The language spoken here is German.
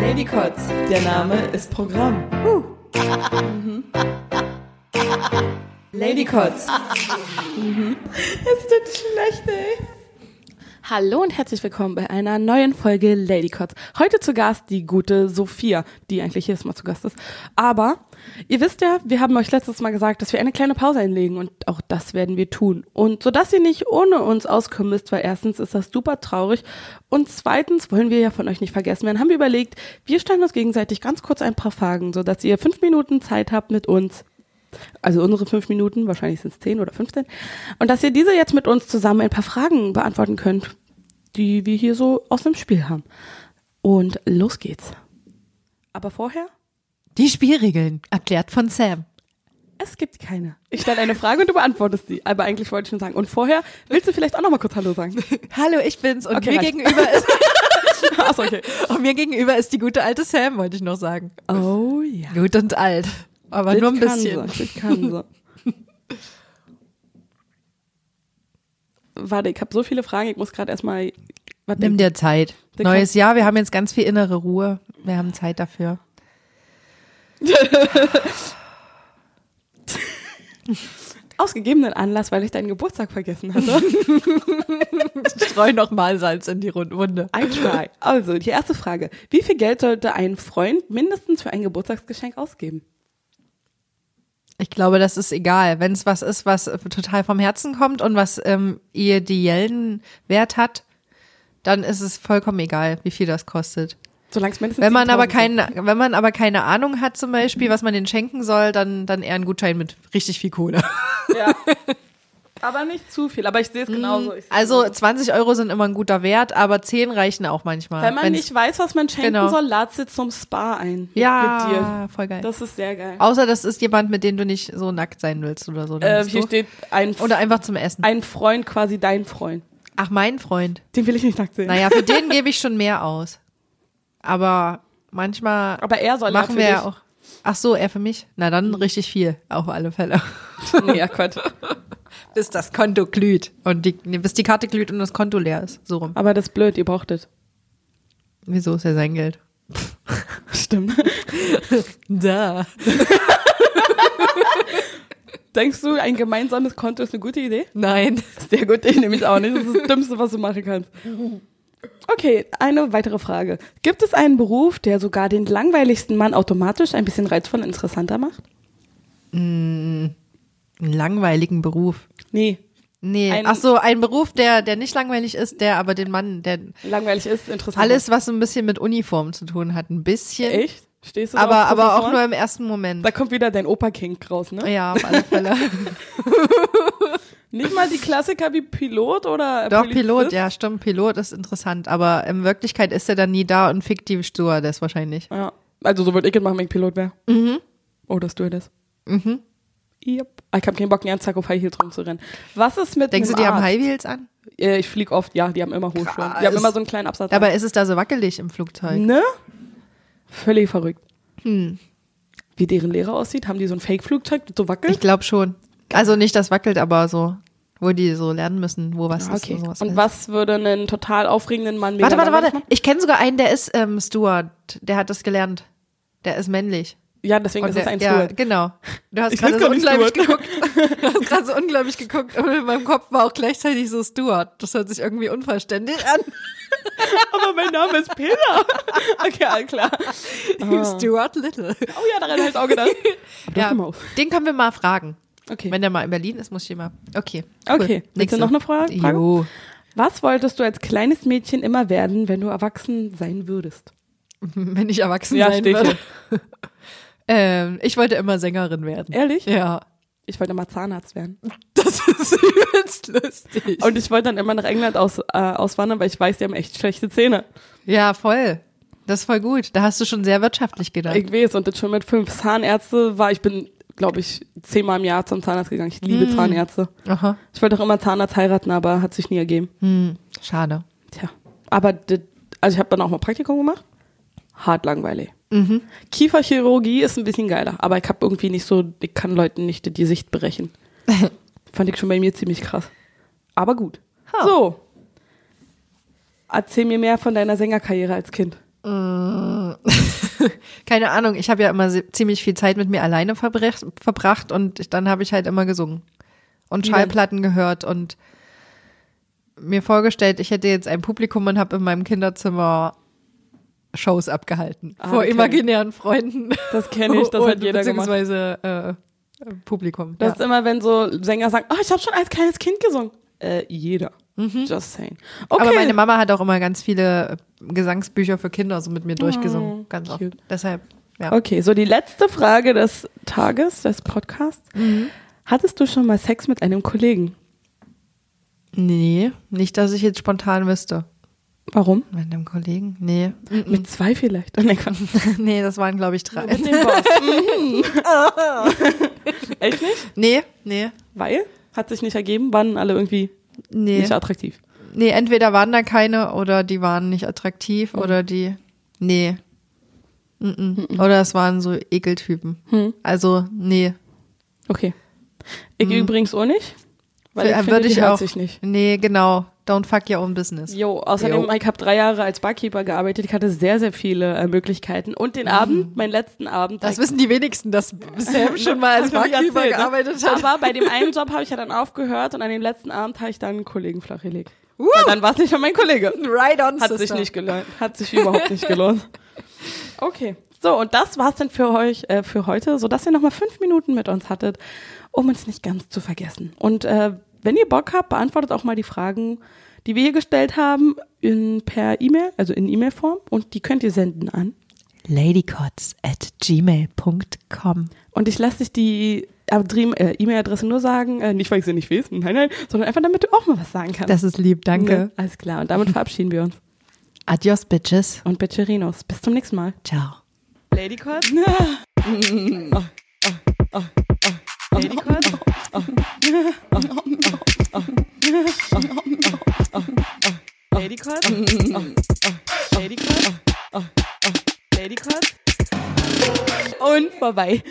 Ladycots, der Name ist Programm. Ladycots. Es tut schlecht, ey. Hallo und herzlich willkommen bei einer neuen Folge Ladycots. Heute zu Gast die gute Sophia, die eigentlich jedes Mal zu Gast ist. Aber ihr wisst ja, wir haben euch letztes Mal gesagt, dass wir eine kleine Pause einlegen und auch das werden wir tun. Und so dass ihr nicht ohne uns auskommen müsst, weil erstens ist das super traurig und zweitens wollen wir ja von euch nicht vergessen werden, haben wir überlegt, wir stellen uns gegenseitig ganz kurz ein paar Fragen, so dass ihr fünf Minuten Zeit habt mit uns also unsere fünf Minuten, wahrscheinlich sind es zehn oder 15, und dass ihr diese jetzt mit uns zusammen ein paar Fragen beantworten könnt, die wir hier so aus dem Spiel haben. Und los geht's. Aber vorher, Die Spielregeln, erklärt von Sam. es gibt keine. Ich stelle eine Frage und du beantwortest sie. Aber eigentlich wollte ich schon sagen. Und vorher, willst du vielleicht auch noch mal kurz Hallo sagen? Hallo, ich bin's und Okay, mir reicht. gegenüber ist Achso, okay. und mir gegenüber ist die gute alte Sam, wollte ich noch sagen. Oh ja. Gut und alt, aber nur ein Das kann bisschen. sie, das kann sie. Warte, ich habe so viele Fragen, ich muss gerade erstmal. Nimm dir Zeit. Der Neues Jahr, wir haben jetzt ganz viel innere Ruhe. Wir haben Zeit dafür. Ausgegebenen Anlass, weil ich deinen Geburtstag vergessen hatte. Streu noch mal Salz in die Rund- Wunde. I try. Also, die erste Frage. Wie viel Geld sollte ein Freund mindestens für ein Geburtstagsgeschenk ausgeben? Ich glaube, das ist egal. Wenn es was ist, was total vom Herzen kommt und was ähm, ideellen Wert hat, dann ist es vollkommen egal, wie viel das kostet. Solange es mindestens Wenn man aber 7000 sind. keine, wenn man aber keine Ahnung hat zum Beispiel, was man den schenken soll, dann, dann eher ein Gutschein mit richtig viel Kohle. Ja. Aber nicht zu viel. Aber ich sehe es genauso. Ich seh's Also genauso. 20 Euro sind immer ein guter Wert, aber 10 reichen auch manchmal. wenn man Wenn's- nicht weiß, was man schenken Genau. soll, lad sie zum Spa ein. Mit dir. ja, voll geil. Das ist sehr geil. Außer das ist jemand, mit dem du nicht so nackt sein willst oder so. Äh, hier du. steht ein, Oder einfach zum Essen. ein Freund, quasi dein Freund. Ach, mein Freund. Den will ich nicht nackt sehen. Naja, für den gebe ich schon mehr aus. Aber manchmal Aber er soll machen wir ja auch. Ach so, er für mich? Na dann richtig viel, auf alle Fälle. Nee, ja, Gott. bis das Konto glüht und die, nee, bis die Karte glüht und das Konto leer ist. So rum. Aber das ist blöd, ihr braucht es. Wieso ist ja sein Geld? Stimmt. Da. Denkst du, ein gemeinsames Konto ist eine gute Idee? Nein. Sehr gut, ich nehme es auch nicht. Das ist das Dümmste, was du machen kannst. Okay, eine weitere Frage. Gibt es einen Beruf, der sogar den langweiligsten Mann automatisch ein bisschen reizvoll und interessanter macht? Einen langweiligen Beruf. Nee, Nee, Ein- ach so, ein Beruf, der, der nicht langweilig ist, der aber den Mann, der langweilig ist, interessant. alles, was so ein bisschen mit Uniform zu tun hat, ein bisschen. Echt? Stehst du Aber, drauf, aber auch nur im ersten Moment. Da kommt wieder dein Opa-Kink raus, ne? Ja, auf alle Fälle. Nicht mal die Klassiker wie Pilot oder Doch, Polizist? Pilot, ja, stimmt, Pilot ist interessant, aber in Wirklichkeit ist er dann nie da und fiktiv Stewardess wahrscheinlich. Ja. Also so würde ich es machen, wenn ich Pilot wäre. Mhm. Oder Stewardess. Mhm. Yep. Ich habe keinen Bock, ganzen Tag auf High Heels rumzurennen. Was ist mit Denkst du, die haben Arzt? High Heels an? Äh, Ich fliege oft, ja, die haben immer hohe Schuhe. Die haben immer so einen kleinen Absatz. Dabei ist es da so wackelig im Flugzeug. Ne? Völlig verrückt. Hm. Wie deren Lehrer aussieht, haben die so ein Fake-Flugzeug, das so wackelt? Ich glaube schon. Also nicht das wackelt, aber so, wo die so lernen müssen, wo was ist. okay. Und, sowas Und ist. was würde einen total aufregenden Mann Warte, warte, warte. Ich kenne sogar einen, der ist ähm, Steward. Der hat das gelernt. Der ist männlich. Ja, deswegen Und ist es ein ja, Steward. genau. Du hast gerade so unglaublich geguckt. Du hast gerade so unglaublich geguckt und in meinem Kopf war auch gleichzeitig so Steward. Das hört sich irgendwie unverständlich an. Aber mein Name ist Peter. okay, alles klar. Steward Little. Oh ja, daran habe ich auch gedacht. Ja, ja. den können wir mal fragen. Okay. Wenn der mal in Berlin ist, muss ich ihn mal. Okay. Okay. Willst du noch eine Frage? Frage? Jo. Was wolltest du als kleines Mädchen immer werden, wenn du erwachsen sein würdest? Wenn ich erwachsen Ja, sein würde. Ähm, ich wollte immer Sängerin werden. Ehrlich? Ja. Ich wollte mal Zahnarzt werden. Das ist übelst lustig. Und ich wollte dann immer nach England aus, äh, auswandern, weil ich weiß, die haben echt schlechte Zähne. ja, voll. Das ist voll gut. Da hast du schon sehr wirtschaftlich gedacht. Ich weiß, und das schon mit fünf Zahnärzte war, ich bin, glaube ich, zehnmal im Jahr zum Zahnarzt gegangen. Ich liebe Hm. Zahnärzte. Aha. Ich wollte auch immer Zahnarzt heiraten, aber hat sich nie ergeben. Hm, schade. Tja. Aber, also ich habe dann auch mal Praktikum gemacht. Hart langweilig. Mhm. Kieferchirurgie ist ein bisschen geiler, aber ich habe irgendwie nicht so, ich kann Leuten nicht die Sicht brechen. Fand ich schon bei mir ziemlich krass. Aber gut. Ha. So. Erzähl mir mehr von deiner Sängerkarriere als Kind. Keine Ahnung, ich habe ja immer ziemlich viel Zeit mit mir alleine verbracht, und ich, dann habe ich halt immer gesungen und? Schallplatten gehört und mir vorgestellt, ich hätte jetzt ein Publikum und habe in meinem Kinderzimmer Shows abgehalten Ah, vor kenn ich. imaginären Freunden. Das kenne ich, das Und- hat jeder gemacht. beziehungsweise äh, Publikum. Das ja. ist immer, wenn so Sänger sagen, oh, ich habe schon als kleines Kind gesungen. Äh, jeder. Just saying. Okay. Mhm. Aber meine Mama hat auch immer ganz viele Gesangsbücher für Kinder so mit mir durchgesungen. Oh, ganz oft. cute. Deshalb, ja. Okay, so die letzte Frage des Tages, des Podcasts. Mhm. Hattest du schon mal Sex mit einem Kollegen? Nee, nicht, dass ich jetzt spontan wüsste. Warum? Mit einem Kollegen? Nee. Mit zwei vielleicht. Oh, nee, das waren, glaube ich, drei. Mit dem Boss. Mhm. Echt nicht? Nee, nee, Weil? Hat sich nicht ergeben, waren alle irgendwie nee. nicht attraktiv. Nee, entweder waren da keine oder die waren nicht attraktiv Mhm. oder die. Nee. Mm-mm. Oder es waren so Ekeltypen. Hm. Also, nee. Okay. Ich übrigens auch nicht. Weil ich finde, würde die ich hört auch. sich nicht. Nee, genau. Don't fuck your own business. Jo, außerdem, Jo. ich habe drei Jahre als Barkeeper gearbeitet. Ich hatte sehr, sehr viele äh, Möglichkeiten. Und den Abend, meinen letzten Abend. Mhm. Das wissen die wenigsten, dass Sam schon mal als Barkeeper erzählt, ne? gearbeitet hat. Aber bei dem einen Job habe ich ja dann aufgehört und an dem letzten Abend habe ich dann einen Kollegen flachgelegt. Weil dann war es nicht mehr mein Kollege. Right on, Hat sich nicht gelohnt. Hat sich überhaupt nicht gelohnt. Okay. So, und das war's dann für euch äh, für heute, sodass ihr nochmal fünf Minuten mit uns hattet, um uns nicht ganz zu vergessen. Und äh, wenn ihr Bock habt, beantwortet auch mal die Fragen, die wir hier gestellt haben, in, per E-Mail, also in E-Mail-Form. Und die könnt ihr senden an. ladycots at gmail.com. Und ich lasse dich die äh, E-Mail-Adresse nur sagen, äh, nicht weil ich sie nicht weiß, nein, nein, sondern einfach damit du auch mal was sagen kannst. Das ist lieb, danke. Ne? Alles klar. Und damit verabschieden wir uns. Adios, Bitches. Und Bitcherinos. Bis zum nächsten Mal. Ciao. Ladycord? Ladycord? Ladycord? Ladycord? Ladycord? Und vorbei.